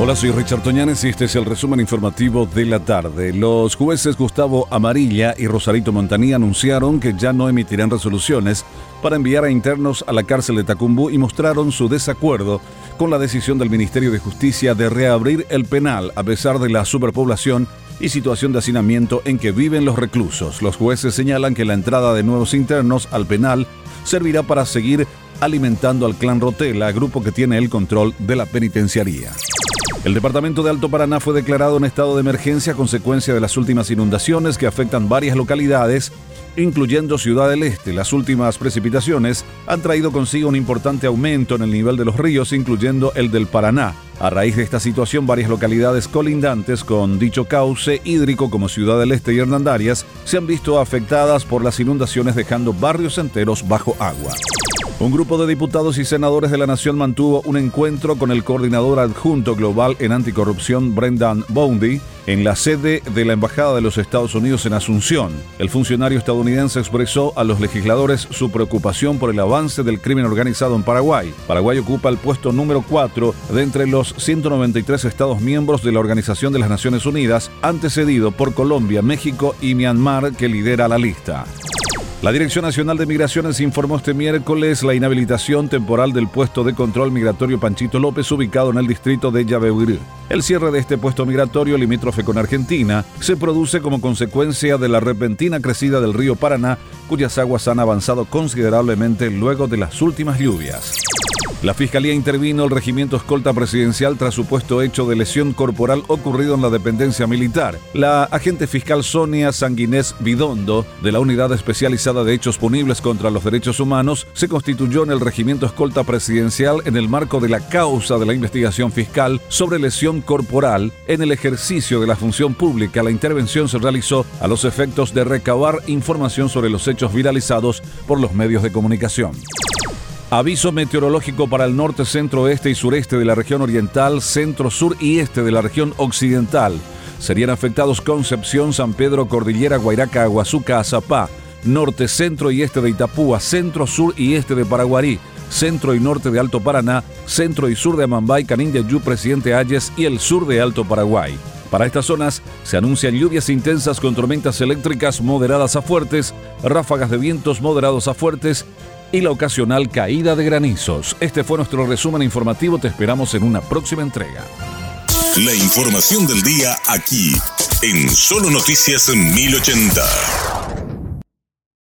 Hola, soy Richard Toñanes y este es el resumen informativo de la tarde. Los jueces Gustavo Amarilla y Rosarito Montanía anunciaron que ya no emitirán resoluciones para enviar a internos a la cárcel de Tacumbú y mostraron su desacuerdo con la decisión del Ministerio de Justicia de reabrir el penal a pesar de la superpoblación y situación de hacinamiento en que viven los reclusos. Los jueces señalan que la entrada de nuevos internos al penal servirá para seguir alimentando al clan Rotela, grupo que tiene el control de la penitenciaría. El departamento de Alto Paraná fue declarado en estado de emergencia a consecuencia de las últimas inundaciones que afectan varias localidades, incluyendo Ciudad del Este. Las últimas precipitaciones han traído consigo un importante aumento en el nivel de los ríos, incluyendo el del Paraná. A raíz de esta situación, varias localidades colindantes con dicho cauce hídrico como Ciudad del Este y Hernandarias se han visto afectadas por las inundaciones dejando barrios enteros bajo agua. Un grupo de diputados y senadores de la Nación mantuvo un encuentro con el coordinador adjunto global en anticorrupción Brendan Boundy en la sede de la Embajada de los Estados Unidos en Asunción. El funcionario estadounidense expresó a los legisladores su preocupación por el avance del crimen organizado en Paraguay. Paraguay ocupa el puesto número 4 de entre los 193 Estados miembros de la Organización de las Naciones Unidas, antecedido por Colombia, México y Myanmar, que lidera la lista. La Dirección Nacional de Migraciones informó este miércoles la inhabilitación temporal del puesto de control migratorio Panchito López ubicado en el distrito de Yabehuirí. El cierre de este puesto migratorio limítrofe con Argentina se produce como consecuencia de la repentina crecida del río Paraná, cuyas aguas han avanzado considerablemente luego de las últimas lluvias. La Fiscalía intervino el regimiento escolta presidencial tras supuesto hecho de lesión corporal ocurrido en la dependencia militar. La agente fiscal Sonia Sanguinés Bidondo, de la Unidad Especializada de Hechos Punibles contra los Derechos Humanos, se constituyó en el regimiento escolta presidencial en el marco de la causa de la investigación fiscal sobre lesión corporal en el ejercicio de la función pública. La intervención se realizó a los efectos de recabar información sobre los hechos viralizados por los medios de comunicación. Aviso meteorológico para el norte, centro, este y sureste de la región oriental, centro, sur y este de la región occidental. Serían afectados Concepción, San Pedro, Cordillera, Guairaca, Aguazuca, Azapá, norte, centro y este de Itapúa, centro, sur y este de Paraguarí, centro y norte de Alto Paraná, centro y sur de Amambay, Canindeyú, Presidente Ayes y el sur de Alto Paraguay. Para estas zonas se anuncian lluvias intensas con tormentas eléctricas moderadas a fuertes, ráfagas de vientos moderados a fuertes y la ocasional caída de granizos. Este fue nuestro resumen informativo, te esperamos en una próxima entrega. La información del día aquí, en Solo Noticias 1080.